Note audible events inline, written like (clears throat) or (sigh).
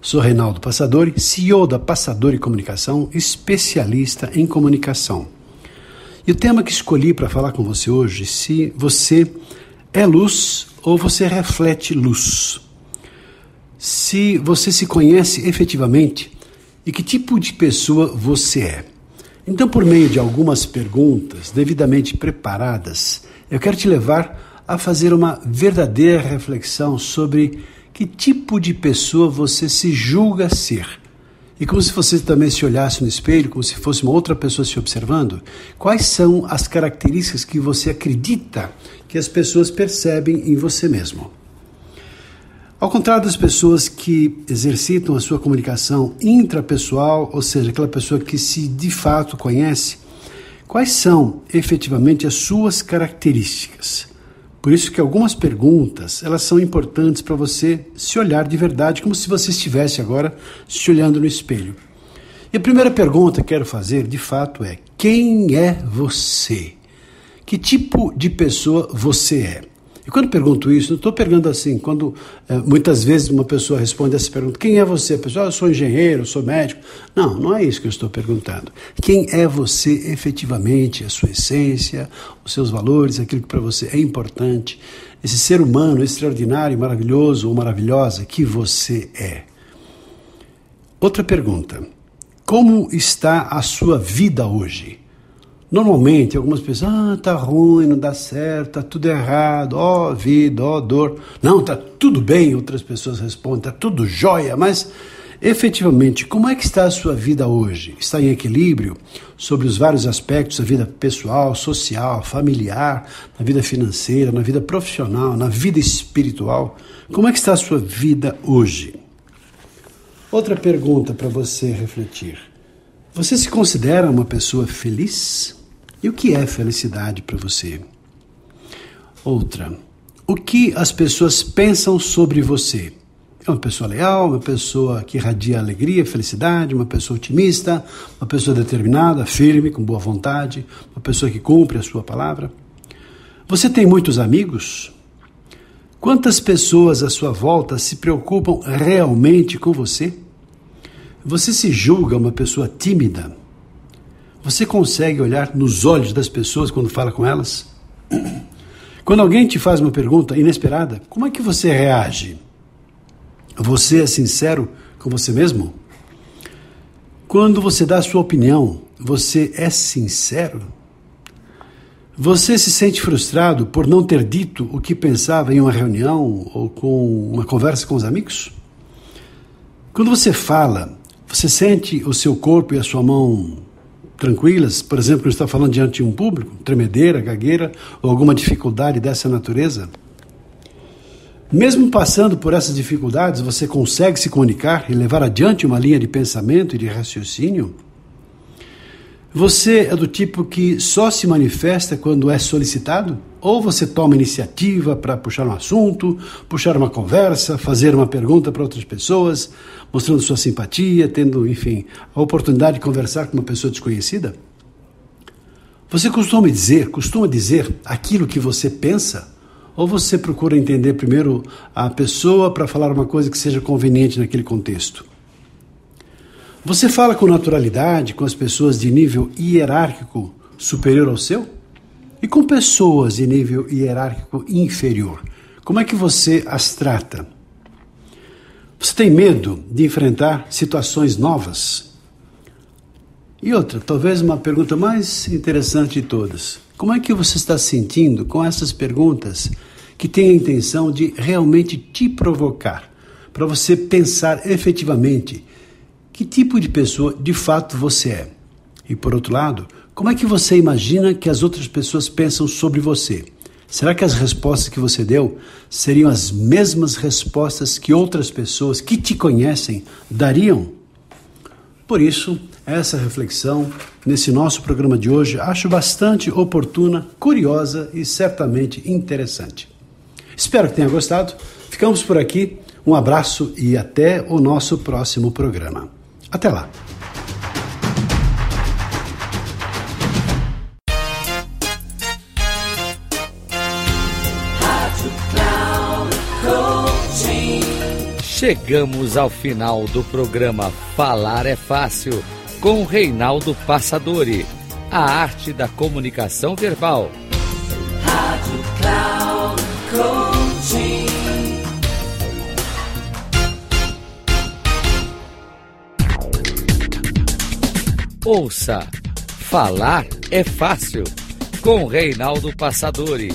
Sou Reinaldo Passadori, CEO da Passadori Comunicação, especialista em comunicação. E o tema que escolhi para falar com você hoje, se você é luz ou você reflete luz. Se você se conhece efetivamente e que tipo de pessoa você é. Então, por meio de algumas perguntas devidamente preparadas, eu quero te levar a fazer uma verdadeira reflexão sobre que tipo de pessoa você se julga ser. E como se você também se olhasse no espelho, como se fosse uma outra pessoa se observando, quais são as características que você acredita que as pessoas percebem em você mesmo? Ao contrário das pessoas que exercitam a sua comunicação intrapessoal, ou seja, aquela pessoa que se de fato conhece, quais são efetivamente as suas características? Por isso que algumas perguntas, elas são importantes para você se olhar de verdade, como se você estivesse agora se olhando no espelho. E a primeira pergunta que quero fazer, de fato, é: quem é você? Que tipo de pessoa você é? E quando pergunto isso, não estou perguntando assim, quando é, muitas vezes uma pessoa responde essa pergunta, quem é você? A pessoa, ah, eu sou engenheiro, eu sou médico. Não, não é isso que eu estou perguntando. Quem é você efetivamente, a sua essência, os seus valores, aquilo que para você é importante, esse ser humano extraordinário, maravilhoso ou maravilhosa que você é. Outra pergunta, como está a sua vida hoje? Normalmente, algumas pessoas, ah, tá ruim, não dá certo, tá tudo errado, ó oh, vida, ó oh, dor. Não, tá tudo bem, outras pessoas respondem, tá tudo jóia, mas efetivamente, como é que está a sua vida hoje? Está em equilíbrio sobre os vários aspectos da vida pessoal, social, familiar, na vida financeira, na vida profissional, na vida espiritual? Como é que está a sua vida hoje? Outra pergunta para você refletir. Você se considera uma pessoa feliz? E o que é felicidade para você? Outra, o que as pessoas pensam sobre você? É uma pessoa leal, uma pessoa que irradia alegria, felicidade, uma pessoa otimista, uma pessoa determinada, firme, com boa vontade, uma pessoa que cumpre a sua palavra? Você tem muitos amigos? Quantas pessoas à sua volta se preocupam realmente com você? Você se julga uma pessoa tímida? Você consegue olhar nos olhos das pessoas quando fala com elas? (clears throat) Quando alguém te faz uma pergunta inesperada, como é que você reage? Você é sincero com você mesmo? Quando você dá sua opinião, você é sincero? Você se sente frustrado por não ter dito o que pensava em uma reunião ou com uma conversa com os amigos? Quando você fala, você sente o seu corpo e a sua mão tranquilas, por exemplo, está falando diante de um público, tremedeira, gagueira ou alguma dificuldade dessa natureza? Mesmo passando por essas dificuldades, você consegue se comunicar e levar adiante uma linha de pensamento e de raciocínio? Você é do tipo que só se manifesta quando é solicitado? Ou você toma iniciativa para puxar um assunto, puxar uma conversa, fazer uma pergunta para outras pessoas, mostrando sua simpatia, tendo, enfim, a oportunidade de conversar com uma pessoa desconhecida? Você costuma dizer, costuma dizer aquilo que você pensa? Ou você procura entender primeiro a pessoa para falar uma coisa que seja conveniente naquele contexto? Você fala com naturalidade com as pessoas de nível hierárquico superior ao seu? E com pessoas de nível hierárquico inferior? Como é que você as trata? Você tem medo de enfrentar situações novas? E outra, talvez uma pergunta mais interessante de todas. Como é que você está se sentindo com essas perguntas que têm a intenção de realmente te provocar, para você pensar efetivamente que tipo de pessoa de fato você é? E por outro lado, como é que você imagina que as outras pessoas pensam sobre você? Será que as respostas que você deu seriam as mesmas respostas que outras pessoas que te conhecem dariam? Por isso, essa reflexão nesse nosso programa de hoje. Acho bastante oportuna, curiosa e certamente interessante. Espero que tenha gostado. Ficamos por aqui. Um abraço e até o nosso próximo programa. Até lá! Chegamos ao final do programa Falar é Fácil com Reinaldo Passadori, a arte da comunicação verbal. Rádio Cloud. Ouça, falar é fácil com Reinaldo Passadori,